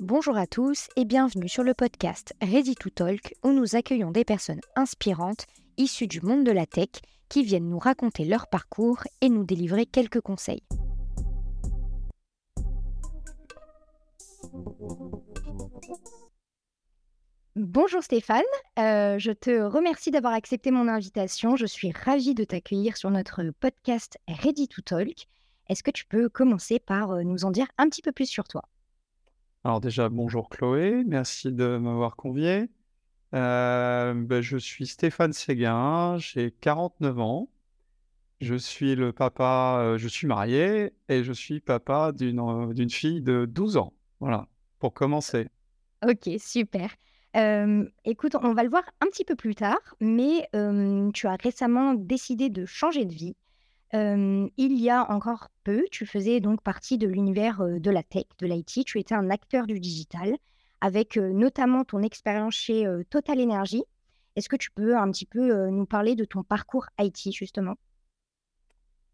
Bonjour à tous et bienvenue sur le podcast Ready to Talk où nous accueillons des personnes inspirantes issues du monde de la tech qui viennent nous raconter leur parcours et nous délivrer quelques conseils. Bonjour Stéphane, euh, je te remercie d'avoir accepté mon invitation. Je suis ravie de t'accueillir sur notre podcast Ready to Talk. Est-ce que tu peux commencer par euh, nous en dire un petit peu plus sur toi? Alors déjà, bonjour Chloé, merci de m'avoir convié. Euh, ben, je suis Stéphane Séguin, j'ai 49 ans. Je suis le papa, euh, je suis marié et je suis papa d'une euh, d'une fille de 12 ans. Voilà, pour commencer. Ok, super. écoute, on va le voir un petit peu plus tard, mais tu as récemment décidé de changer de vie il y a encore peu, tu faisais donc partie de l'univers, de la tech, de l'IT. Tu étais un acteur du digital avec, notamment ton expérience chez, Total Energy. Est-ce que tu peux un petit peu, nous parler de ton parcours IT justement?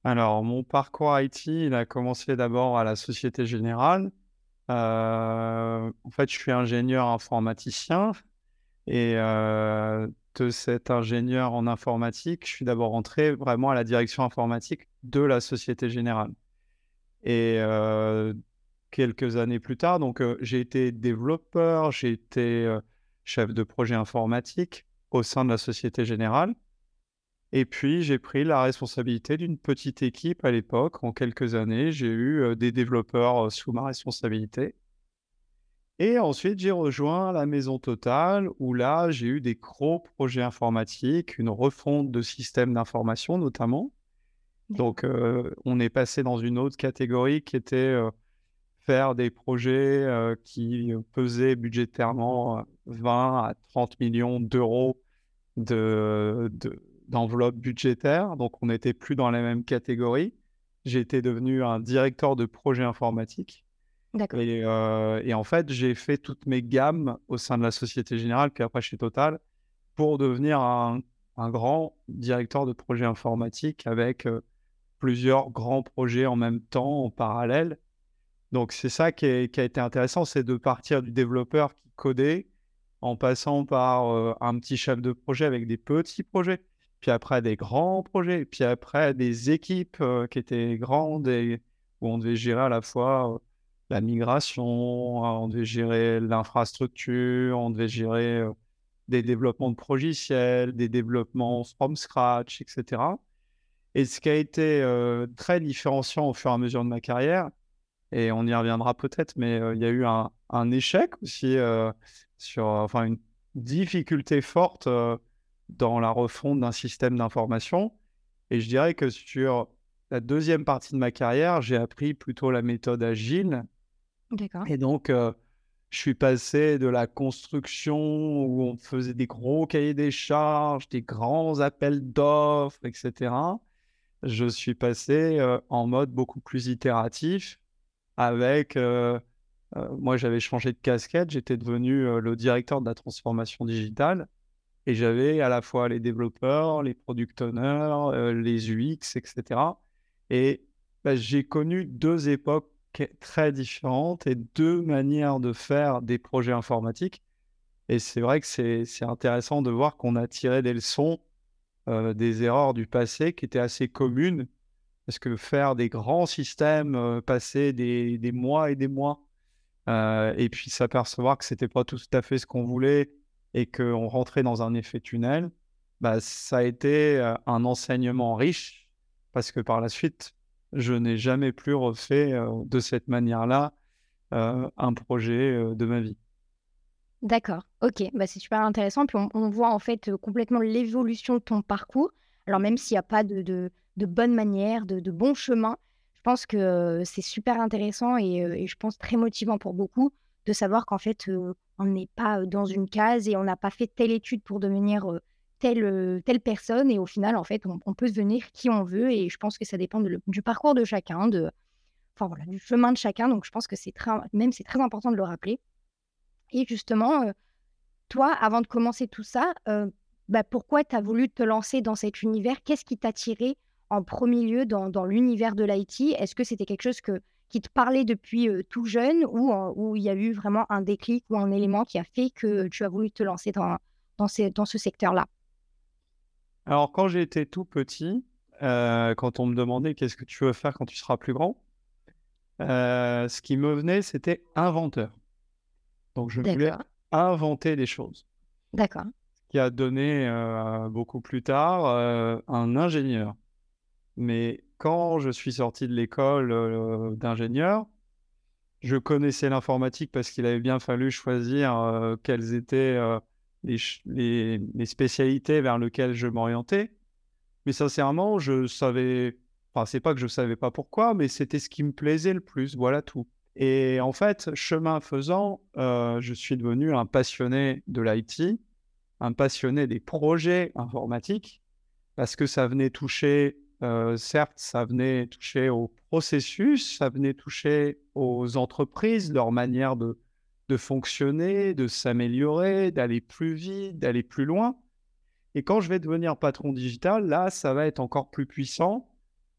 Alors mon parcours IT, il a commencé d'abord à la Société Générale. en fait, je suis ingénieur informaticien et de cet ingénieur en informatique, je suis d'abord entré vraiment à la direction informatique de la Société Générale. Et euh, quelques années plus tard, donc euh, j'ai été développeur, j'ai été euh, chef de projet informatique au sein de la Société Générale. Et puis j'ai pris la responsabilité d'une petite équipe à l'époque. En quelques années, j'ai eu des développeurs sous ma responsabilité. Et ensuite, j'ai rejoint la maison Total, où là, j'ai eu des gros projets informatiques, une refonte de systèmes d'information notamment. Donc, euh, on est passé dans une autre catégorie qui était euh, faire des projets euh, qui pesaient budgétairement 20 à 30 millions d'euros de, d'enveloppe budgétaire. Donc, on n'était plus dans la même catégorie. Été devenu un directeur de projet informatique. Et, en fait, j'ai fait toutes mes gammes au sein de la Société Générale, puis après chez Total, pour devenir un, grand directeur de projet informatique avec plusieurs grands projets en même temps, en parallèle. Donc c'est ça qui, a été intéressant, c'est de partir du développeur qui codait en passant par un petit chef de projet avec des petits projets, puis après des grands projets, puis après des équipes qui étaient grandes et où on devait gérer à la fois la migration, on devait gérer l'infrastructure, on devait gérer euh, des développements de logiciels, des développements from scratch, etc. Et ce qui a été euh, très différenciant au fur et à mesure de ma carrière, et on y reviendra peut-être, mais euh, il y a eu un, échec aussi sur, enfin, une difficulté forte dans la refonte d'un système d'information. Et je dirais que sur la deuxième partie de ma carrière, j'ai appris plutôt la méthode agile et donc, euh, je suis passé de la construction où on faisait des gros cahiers des charges, des grands appels d'offres, etc. Je suis passé euh, en mode beaucoup plus itératif avec, euh, moi j'avais changé de casquette, j'étais devenu le directeur de la transformation digitale et j'avais à la fois les développeurs, les product owners, les UX, etc. Et bah, j'ai connu deux époques très différentes et deux manières de faire des projets informatiques. Et c'est vrai que c'est intéressant de voir qu'on a tiré des leçons euh, des erreurs du passé qui étaient assez communes. Parce que faire des grands systèmes, euh, passer des, des, mois et des mois, euh, et puis s'apercevoir que c'était pas tout à fait ce qu'on voulait et qu'on rentrait dans un effet tunnel, bah, ça a été un enseignement riche parce que par la suite, je n'ai jamais plus refait de cette manière-là un projet de ma vie. D'accord, ok, bah, c'est super intéressant. Puis on, voit en fait complètement l'évolution de ton parcours. Alors même s'il n'y a pas de, de, bonne manière, de bon chemin, je pense que c'est super intéressant et, je pense très motivant pour beaucoup de savoir qu'en fait on n'est pas dans une case et on n'a pas fait telle étude pour devenir telle, personne et au final, en fait, on, peut devenir qui on veut et je pense que ça dépend du parcours de chacun, du chemin de chacun. Donc je pense que c'est très, même très important de le rappeler. Et justement, toi, avant de commencer tout ça, bah, pourquoi tu as voulu te lancer dans cet univers? Qu'est-ce qui t'a tiré en premier lieu dans, l'univers de l'IT Est-ce que c'était quelque chose que, qui te parlait depuis tout jeune ou où il y a eu vraiment un déclic ou un élément qui a fait que tu as voulu te lancer dans ce secteur-là? Alors, quand j'étais tout petit, quand on me demandait qu'est-ce que tu veux faire quand tu seras plus grand, ce qui me venait, c'était inventeur. Donc, je voulais inventer des choses. D'accord. Ce qui a donné beaucoup plus tard un ingénieur. Mais quand je suis sorti de l'école d'ingénieur, je connaissais l'informatique parce qu'il avait bien fallu choisir quelles étaient les, spécialités vers lesquelles je m'orientais. Mais sincèrement, je savais, enfin, c'est pas que je savais pas pourquoi, mais c'était ce qui me plaisait le plus, voilà tout. Et en fait, chemin faisant, je suis devenu un passionné de l'IT, un passionné des projets informatiques, parce que ça venait toucher certes, ça venait toucher au processus, ça venait toucher aux entreprises, leur manière de, de fonctionner, de s'améliorer, d'aller plus vite, d'aller plus loin. Et quand je vais devenir patron digital, là, ça va être encore plus puissant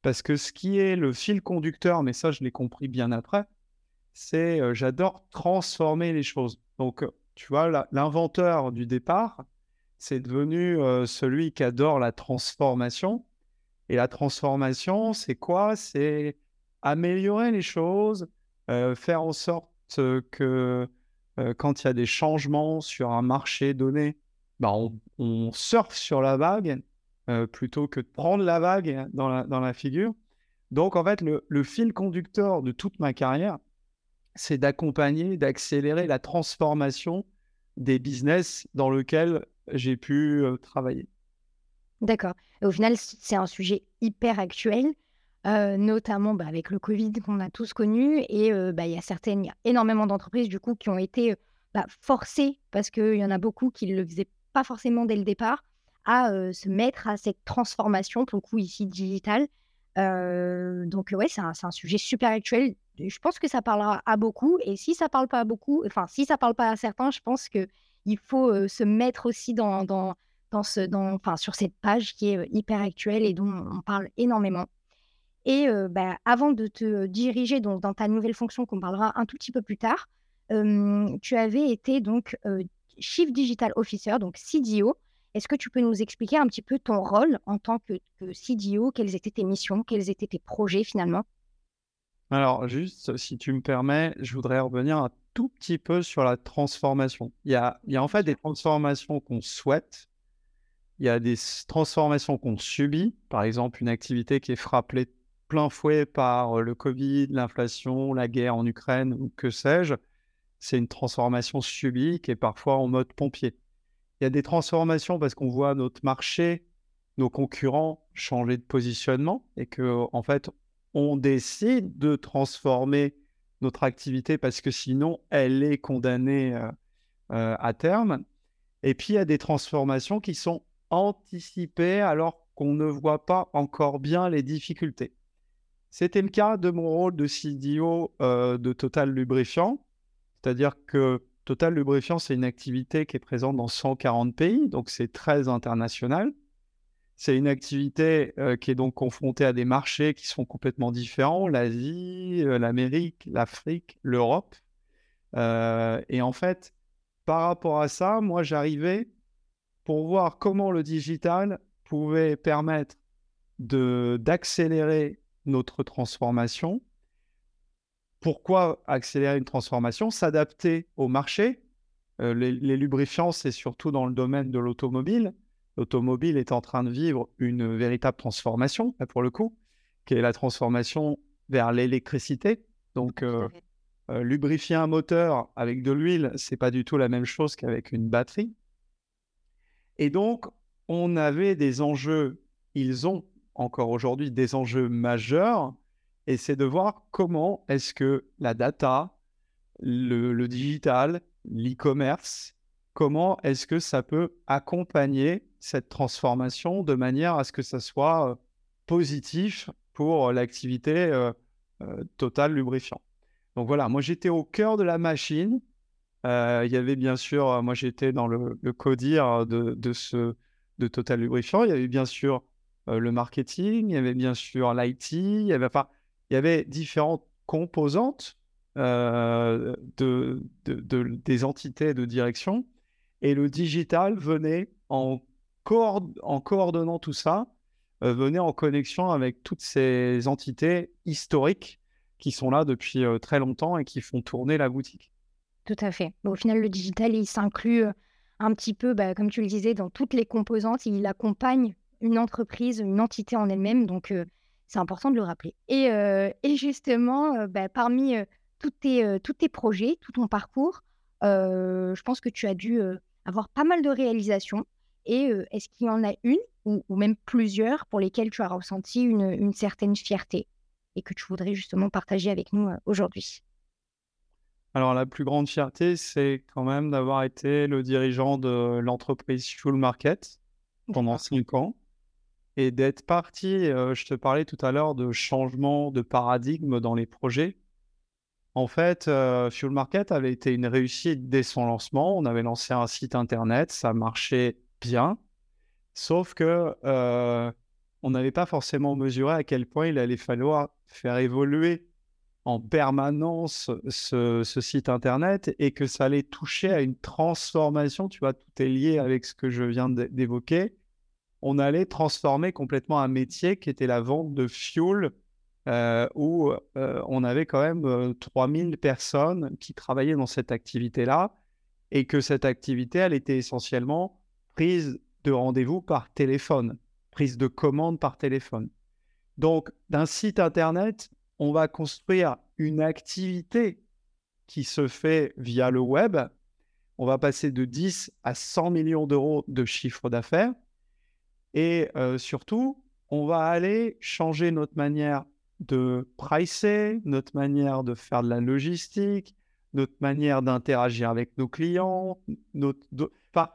parce que ce qui est le fil conducteur, mais ça, je l'ai compris bien après, c'est j'adore transformer les choses. Donc, tu vois, l'inventeur du départ, c'est devenu celui qui adore la transformation et la transformation, c'est quoi? C'est améliorer les choses, euh, faire en sorte que euh, quand il y a des changements sur un marché donné, bah, on, surfe sur la vague euh, plutôt que de prendre la vague dans la, dans la figure. Donc, en fait, le, le fil conducteur de toute ma carrière, c'est d'accompagner, d'accélérer la transformation des business dans lesquels j'ai pu travailler. D'accord. au final, c'est un sujet hyper actuel, notamment bah, avec le Covid qu'on a tous connu. Et bah, il y a certaines, énormément d'entreprises du coup qui ont été bah, forcées, parce qu'il y en a beaucoup qui ne le faisaient pas forcément dès le départ, à se mettre à cette transformation, pour le coup ici digitale. donc ouais, c'est un, sujet super actuel. Je pense que ça parlera à beaucoup. Et si ça parle pas à beaucoup, enfin si ça parle pas à certains, je pense que il faut se mettre aussi dans, dans sur cette page qui est hyper actuelle et dont on parle énormément. Et bah, avant de te diriger donc, dans ta nouvelle fonction qu'on parlera un tout petit peu plus tard, tu avais été donc Chief Digital Officer, donc CDO. Est-ce que tu peux nous expliquer un petit peu ton rôle en tant que, que CDO Quelles étaient tes missions? Quels étaient tes projets finalement? Alors, juste, si tu me permets, je voudrais revenir un tout petit peu sur la transformation. Il y a, il y a en fait des transformations qu'on souhaite. Il y a des transformations qu'on subit, par exemple une activité qui est frappée plein fouet par le Covid, l'inflation, la guerre en Ukraine ou que sais-je. C'est une transformation subie qui est parfois en mode pompier. Il y a des transformations parce qu'on voit notre marché, nos concurrents changer de positionnement et que en fait on décide de transformer notre activité parce que sinon elle est condamnée à terme. Et puis il y a des transformations qui sont anticiper alors qu'on ne voit pas encore bien les difficultés. C'était le cas de mon rôle de CDO euh, de Total Lubrifiant, c'est-à-dire que Total Lubrifiant, c'est une activité qui est présente dans 140 pays, donc c'est très international. C'est une activité euh, qui est donc confrontée à des marchés qui sont complètement différents, l'Asie, euh, l'Amérique, l'Afrique, l'Europe. et en fait, par rapport à ça, moi, j'arrivais pour voir comment le digital pouvait permettre d'accélérer notre transformation. Pourquoi accélérer une transformation? S'adapter au marché. Euh, les, lubrifiants, c'est surtout dans le domaine de l'automobile. L'automobile est en train de vivre une véritable transformation, pour le coup, qui est la transformation vers l'électricité. Donc, euh, euh, lubrifier un moteur avec de l'huile, c'est pas du tout la même chose qu'avec une batterie. Et donc, on avait des enjeux, ils ont encore aujourd'hui des enjeux majeurs, et c'est de voir comment est-ce que la data, le, digital, l'e-commerce, comment est-ce que ça peut accompagner cette transformation de manière à ce que ça soit euh, positif pour l'activité euh, euh, totale lubrifiant. Donc voilà, moi j'étais au cœur de la machine euh, il y avait bien sûr, moi j'étais dans le, le codir de, de, ce, de Total Lubrifiant. Il y avait bien sûr euh, le marketing, il y avait bien sûr l'IT, il y avait, différentes composantes de, des entités de direction. Et le digital venait en, en coordonnant tout ça, venait en connexion avec toutes ces entités historiques qui sont là depuis très longtemps et qui font tourner la boutique. Tout à fait. Au final, le digital, il s'inclut un petit peu, bah, comme tu le disais, dans toutes les composantes. Il accompagne une entreprise, une entité en elle-même. Donc, c'est important de le rappeler. Et, et justement, bah, parmi tous, tes, tous tes projets, tout ton parcours, je pense que tu as dû avoir pas mal de réalisations. Et est-ce qu'il y en a une ou, même plusieurs pour lesquelles tu as ressenti une, une, certaine fierté et que tu voudrais justement partager avec nous aujourd'hui? Alors, la plus grande fierté, c'est quand même d'avoir été le dirigeant de l'entreprise Fuel Market pendant cinq ans et d'être parti. je te parlais tout à l'heure de changement de paradigme dans les projets. En fait, Fuel Market avait été une réussite dès son lancement. On avait lancé un site internet, ça marchait bien, sauf que on n'avait pas forcément mesuré à quel point il allait falloir faire évoluer en permanence ce, site internet et que ça allait toucher à une transformation. Tu vois, tout est lié avec ce que je viens d'évoquer. On allait transformer complètement un métier qui était la vente de fuel, euh, où euh, on avait quand même 3000 euh, personnes qui travaillaient dans cette activité-là et que cette activité, elle était essentiellement prise de rendez-vous par téléphone, prise de commande par téléphone. Donc, d'un site internet, on va construire une activité qui se fait via le web. On va passer de 10 à 100 millions d'euros de chiffre d'affaires. Et euh, surtout, on va aller changer notre manière de pricer, notre manière de faire de la logistique, notre manière d'interagir avec nos clients. Enfin,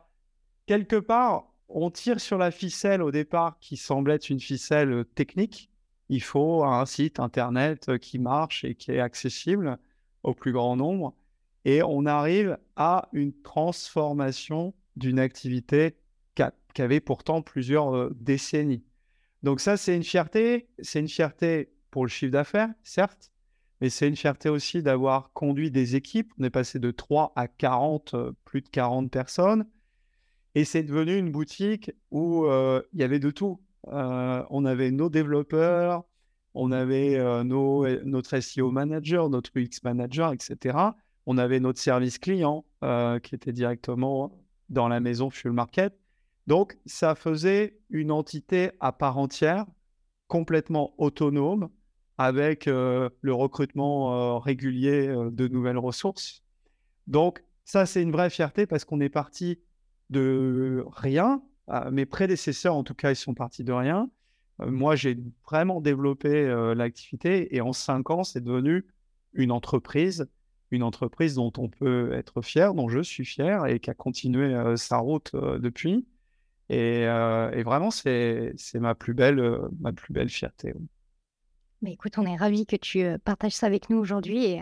quelque part, on tire sur la ficelle au départ qui semble être une ficelle technique il faut un site internet euh, qui marche et qui est accessible au plus grand nombre. Et on arrive à une transformation d'une activité qui avait pourtant plusieurs euh, décennies. Donc ça, c'est une fierté. C'est une fierté pour le chiffre d'affaires, certes, mais c'est une fierté aussi d'avoir conduit des équipes. On est passé de 3 à 40, euh, plus de 40 personnes. Et c'est devenu une boutique où il y avait de tout. Euh, on avait nos développeurs, on avait euh, notre SEO manager, notre UX manager, etc. On avait notre service client euh, qui était directement dans la maison Fuel Market. Donc, ça faisait une entité à part entière, complètement autonome, avec le recrutement régulier de nouvelles ressources. Donc, ça, c'est une vraie fierté parce qu'on est parti de rien mes prédécesseurs, en tout cas, ils sont partis de rien. Euh, moi, j'ai vraiment développé euh, l'activité et en cinq ans, c'est devenu une entreprise, une entreprise dont on peut être fier, dont je suis fier et qui a continué euh, sa route depuis. Et, vraiment, c'est ma plus belle, ma plus belle fierté. Écoute, on est ravis que tu partages ça avec nous aujourd'hui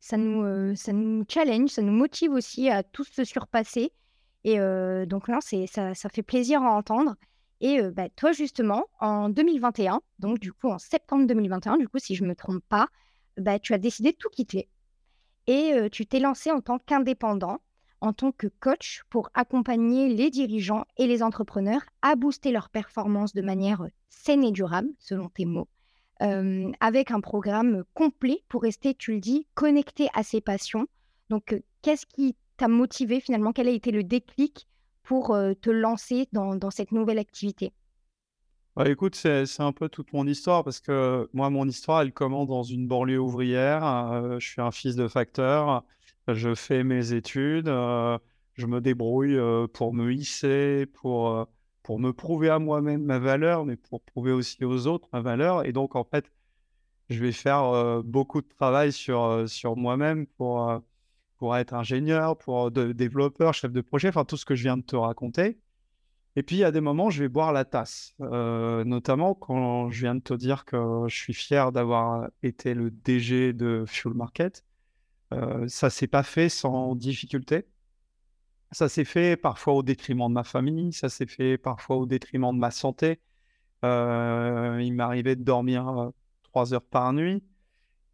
ça nous, ça nous challenge, ça nous motive aussi à tous se surpasser et donc là, ça, ça fait plaisir à entendre. Et bah, toi, justement, en 2021, donc du coup en septembre 2021, du coup, si je ne me trompe pas, bah, tu as décidé de tout quitter. Et tu t'es lancé en tant qu'indépendant, en tant que coach pour accompagner les dirigeants et les entrepreneurs à booster leur performance de manière saine et durable, selon tes mots, avec un programme complet pour rester, tu le dis, connecté à ses passions. Donc, qu'est-ce qui t'a motivé finalement? Quel a été le déclic pour euh, te lancer dans, dans, cette nouvelle activité? Bah, Écoute, c'est un peu toute mon histoire parce que moi, mon histoire, elle commence dans une banlieue ouvrière. Euh, je suis un fils de facteur. Je fais mes études. Euh, je me débrouille pour me hisser, pour, pour me prouver à moi-même ma valeur, mais pour prouver aussi aux autres ma valeur. Et donc, en fait, je vais faire beaucoup de travail sur, sur moi-même pour pour être ingénieur, pour euh, développeur, chef de projet, enfin tout ce que je viens de te raconter. Et puis, a des moments, je vais boire la tasse, euh, notamment quand je viens de te dire que je suis fier d'avoir été le DG de Fuel Market. Euh, ça s'est pas fait sans difficulté. Ça s'est fait parfois au détriment de ma famille, ça s'est fait parfois au détriment de ma santé. il m'arrivait de dormir trois heures par nuit.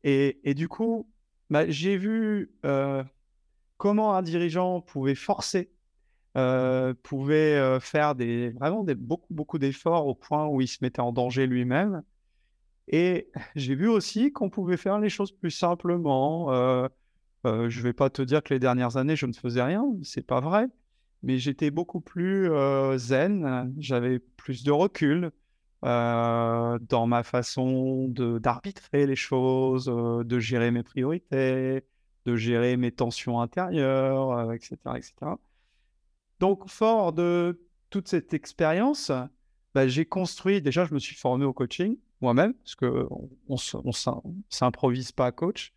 Et, du coup, bah, j'ai vu comment un dirigeant pouvait forcer, pouvait faire des, vraiment beaucoup, beaucoup d'efforts au point où il se mettait en danger lui-même. Et j'ai vu aussi qu'on pouvait faire les choses plus simplement. Je ne vais pas te dire que les dernières années, je ne faisais rien, c'est pas vrai. Mais j'étais beaucoup plus zen, j'avais plus de recul dans ma façon d'arbitrer les choses, de gérer mes priorités, de gérer mes tensions intérieures, etc., etc. Donc, fort de toute cette expérience, bah, j'ai construit, déjà, je me suis formé au coaching moi-même, parce qu'on ne s'improvise pas coach.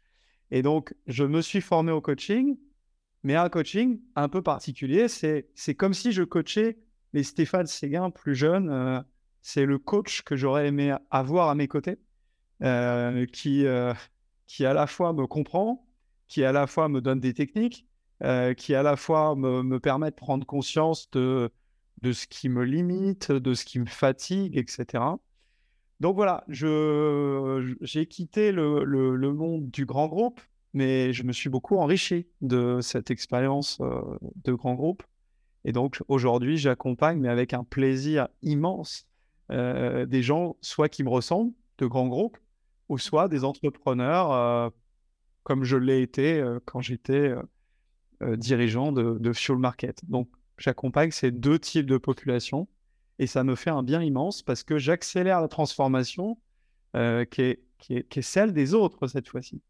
Et donc, je me suis formé au coaching, mais un coaching un peu particulier. C'est comme si je coachais les Stéphane Séguin plus jeunes. Euh, c'est le coach que j'aurais aimé avoir à mes côtés, euh, qui, euh, qui à la fois me comprend, qui à la fois me donne des techniques, qui à la fois me, me permet de prendre conscience de, de ce qui me limite, de ce qui me fatigue, etc. Donc voilà, j'ai quitté le, monde du grand groupe, mais je me suis beaucoup enrichi de cette expérience euh, de grand groupe. Et donc aujourd'hui, j'accompagne, mais avec un plaisir immense, euh, des gens soit qui me ressemblent, de grands groupes, ou soit des entrepreneurs, euh, comme je l'ai été quand j'étais dirigeant de, de Fuel Market. Donc j'accompagne ces deux types de populations et ça me fait un bien immense parce que j'accélère la transformation euh, qui, est, qui, est, qui, est, celle des autres cette fois-ci.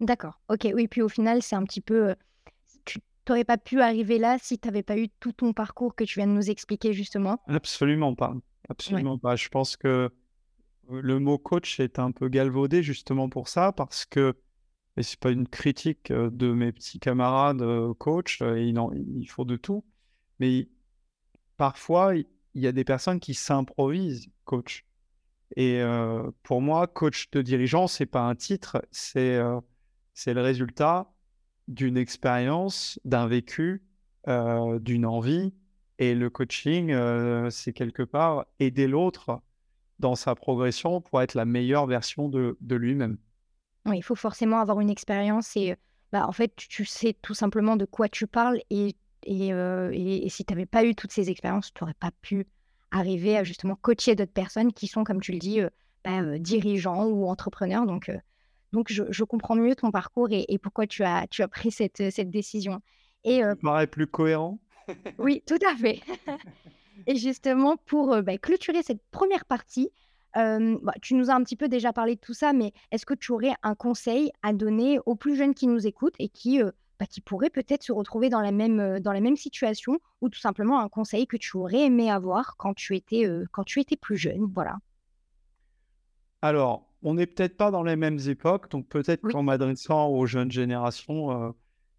D'accord. Ok. Oui. Puis au final, c'est un petit peu. Euh, tu n'aurais pas pu arriver là si tu n'avais pas eu tout ton parcours que tu viens de nous expliquer justement. Absolument pas. Absolument pas. Je pense que le mot coach est un peu galvaudé justement pour ça parce que et c'est pas une critique euh, de mes petits camarades coach, il, il faut de tout, mais parfois il y a des personnes qui s'improvisent coach. Et pour moi, coach de dirigeant, c'est pas un titre, c'est le résultat d'une expérience, d'un vécu, d'une envie. Et le coaching, c'est quelque part aider l'autre dans sa progression pour être la meilleure version de, de lui-même. Il faut forcément avoir une expérience et bah, en fait, tu sais tout simplement de quoi tu parles et et, si tu n'avais pas eu toutes ces expériences, tu n'aurais pas pu arriver à justement coacher d'autres personnes qui sont, comme tu le dis, bah, dirigeants ou entrepreneurs. Donc, donc je, comprends mieux ton parcours et, pourquoi tu as, tu as pris cette, cette décision. Et, ça paraît plus cohérent? oui, tout à fait. et justement, pour bah, clôturer cette première partie, bah, tu nous as un petit peu déjà parlé de tout ça, mais est-ce que tu aurais un conseil à donner aux plus jeunes qui nous écoutent et qui bah, qui pourraient peut-être se retrouver dans la même, dans la même situation ou tout simplement un conseil que tu aurais aimé avoir quand tu étais, quand tu étais plus jeune. Voilà. Alors, on n'est peut-être pas dans les mêmes époques, donc peut-être qu'en m'adressant aux jeunes générations,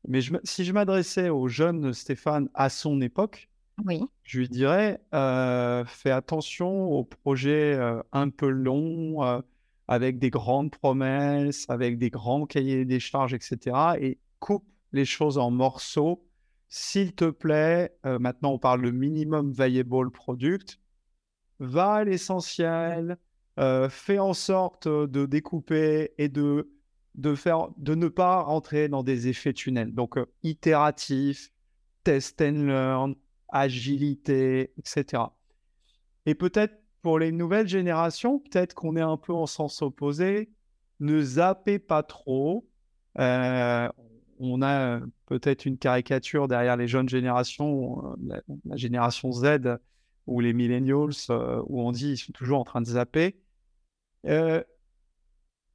mais si je m'adressais aux jeunes Stéphane à son époque, oui. je lui dirais fais attention aux projets un peu longs, avec des grandes promesses, avec des grands cahiers des charges, etc. Et coupe les choses en morceaux. S'il te plaît, euh, maintenant on parle de minimum viable product, va à l'essentiel, euh, fais en sorte de découper et de, de, faire, de ne pas rentrer dans des effets tunnels. Donc, euh, itératif, test and learn, agilité, etc. Et peut-être pour les nouvelles générations, peut-être qu'on est un peu en sens opposé, ne zappez pas trop. On a peut-être une caricature derrière les jeunes générations, la, génération Z ou les millennials, où on dit ils sont toujours en train de zapper.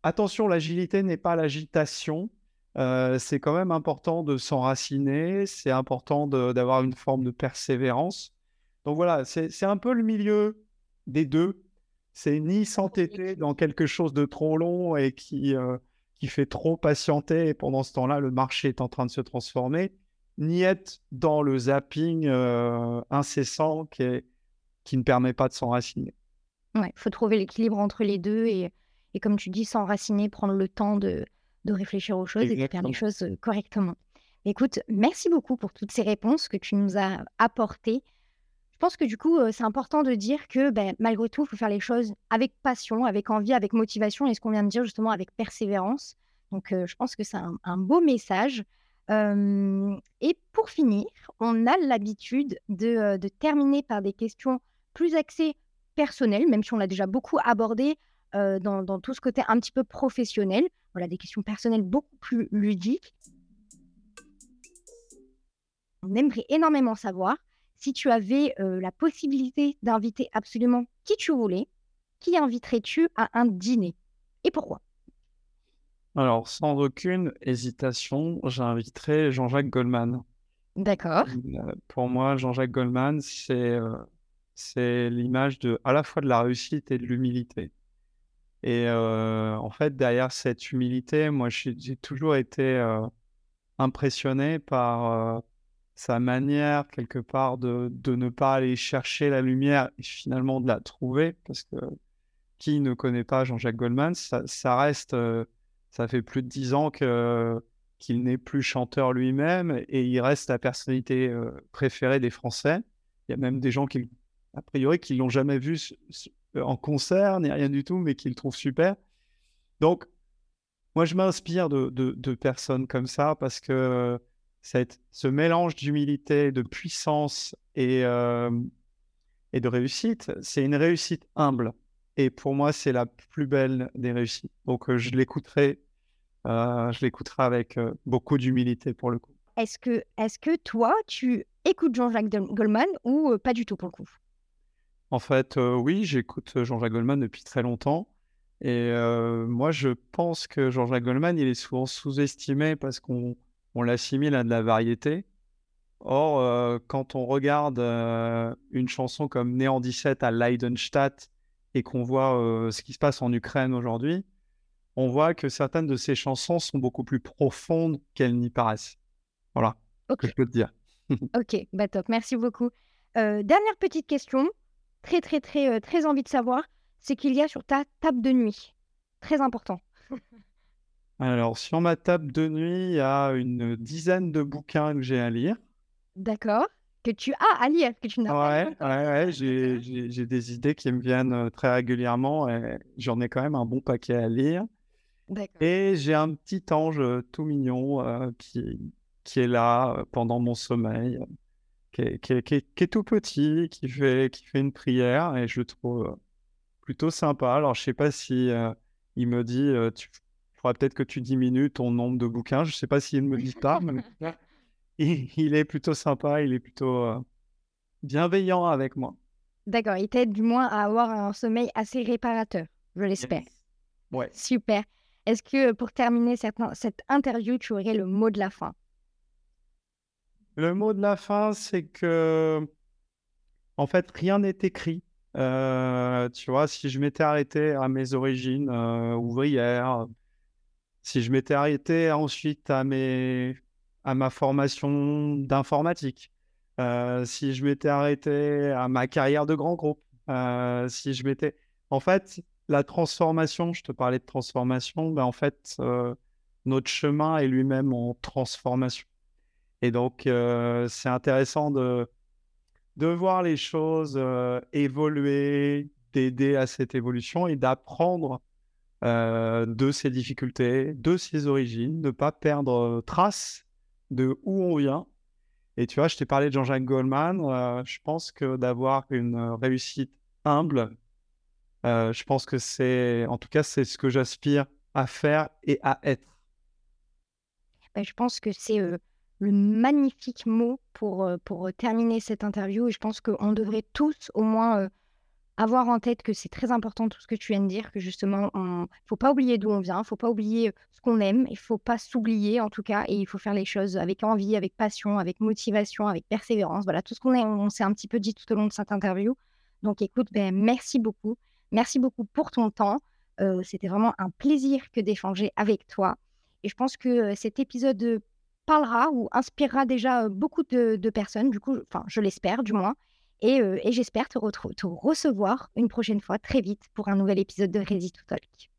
attention, l'agilité n'est pas l'agitation. c'est quand même important de s'enraciner, c'est important d'avoir une forme de persévérance. Donc voilà, c'est un peu le milieu des deux. C'est ni s'entêter dans quelque chose de trop long et qui, qui fait trop patienter et pendant ce temps-là, le marché est en train de se transformer, ni être dans le zapping euh, incessant qui, qui ne permet pas de s'enraciner. Ouais, il faut trouver l'équilibre entre les deux et, et, comme tu dis, s'enraciner, prendre le temps de, de réfléchir aux choses et de faire les choses euh, correctement. Écoute, merci beaucoup pour toutes ces réponses que tu nous as apportées. Je pense que du coup, c'est important de dire que, beh, malgré tout, il faut faire les choses avec passion, avec envie, avec motivation et ce qu'on vient de dire justement avec persévérance. Donc, je pense que c'est un, beau message. et pour finir, on a l'habitude de, terminer par des questions plus axées personnelles, même si on l'a déjà beaucoup abordé dans, tout ce côté un petit peu professionnel. Voilà, des questions personnelles beaucoup plus ludiques. On aimerait énormément savoir si tu avais la possibilité d'inviter absolument qui tu voulais, qui inviterais-tu à un dîner et pourquoi? Alors, sans aucune hésitation, j'inviterais Jean-Jacques Goldman. D'accord. pour moi, Jean-Jacques Goldman, c'est c'est l'image de à la fois de la réussite et de l'humilité. Et en fait, derrière cette humilité, moi, j'ai toujours été impressionné par sa manière, quelque part, de, de, ne pas aller chercher la lumière et finalement de la trouver, parce que qui ne connaît pas Jean-Jacques Goldman, ça, reste, euh, ça fait plus de dix ans que, qu'il n'est plus chanteur lui-même et il reste la personnalité euh, préférée des Français. Il y a même des gens qui, a priori, qui l'ont jamais vu en concert ni rien du tout, mais qui le trouvent super. Donc, moi, je m'inspire de, de, personnes comme ça parce que cette, ce mélange d'humilité, de puissance et, euh, et de réussite, c'est une réussite humble. Et pour moi, c'est la plus belle des réussites. Donc, euh, je l'écouterai, euh, je l'écouterai avec beaucoup d'humilité pour le coup. Est-ce que, est-ce que toi, tu écoutes Jean-Jacques Goldman ou pas du tout pour le coup? En fait, oui, j'écoute Jean-Jacques Goldman depuis très longtemps. Et moi, je pense que Jean-Jacques Goldman, il est souvent sous-estimé parce qu'on on l'assimile à de la variété. Or, euh, quand on regarde euh, une chanson comme Néant 17 à Leidenstadt et qu'on voit euh, ce qui se passe en Ukraine aujourd'hui, on voit que certaines de ces chansons sont beaucoup plus profondes qu'elles n'y paraissent. Voilà ce que je peux te dire. ok, bah top, merci beaucoup. dernière petite question, très très très très envie de savoir, c'est qu'il y a sur ta table de nuit, très important. Alors, sur ma table de nuit, il y a une dizaine de bouquins que j'ai à lire. D'accord. Que tu as à lire, que tu n'as pas Ouais, ouais, ouais, j'ai des idées qui me viennent euh, très régulièrement et j'en ai quand même un bon paquet à lire. D'accord. Et j'ai un petit ange euh, tout mignon euh, qui, qui est là pendant mon sommeil, qui est, qui qui qui est tout petit, qui fait, qui fait une prière et je le trouve plutôt sympa. Alors, je sais pas si il me dit tu il faudra peut-être que tu diminues ton nombre de bouquins. Je ne sais pas s'il me dit ça, mais il, est plutôt sympa, il est plutôt euh, bienveillant avec moi. D'accord, il t'aide du moins à avoir un sommeil assez réparateur, je l'espère. Ouais. Super. Est-ce que pour terminer cette, cette interview, tu aurais le mot de la fin? Le mot de la fin, c'est que, en fait, rien n'est écrit. Euh, tu vois, si je m'étais arrêté à mes origines euh, ouvrières, si je m'étais arrêté ensuite à, mes, à ma formation d'informatique, euh, si je m'étais arrêté à ma carrière de grand groupe, euh, si je m'étais... En fait, la transformation, je te parlais de transformation, ben en fait, euh, notre chemin est lui-même en transformation. Et donc, c'est intéressant de, de voir les choses évoluer, d'aider à cette évolution et d'apprendre euh, de ses difficultés, de ses origines, ne pas perdre trace de où on vient. Et tu vois, je t'ai parlé de Jean-Jacques Goldman. Euh, je pense que d'avoir une réussite humble, euh, je pense que c'est, en tout cas, c'est ce que j'aspire à faire et à être. Ben, je pense que c'est le magnifique mot pour, pour terminer cette interview. Et je pense qu'on devrait tous au moins avoir en tête que c'est très important tout ce que tu viens de dire, que justement, il ne faut pas oublier d'où on vient, il ne faut pas oublier ce qu'on aime, il ne faut pas s'oublier en tout cas, et il faut faire les choses avec envie, avec passion, avec motivation, avec persévérance. Voilà, tout ce qu'on on s'est un petit peu dit tout au long de cette interview. Donc écoute, ben, merci beaucoup. Merci beaucoup pour ton temps. Euh, c'était vraiment un plaisir que d'échanger avec toi. Et je pense que euh, cet épisode parlera ou inspirera déjà euh, beaucoup de, de personnes, du coup, enfin, je l'espère du moins. Et, j'espère te, te, recevoir une prochaine fois très vite pour un nouvel épisode de Ready to Talk.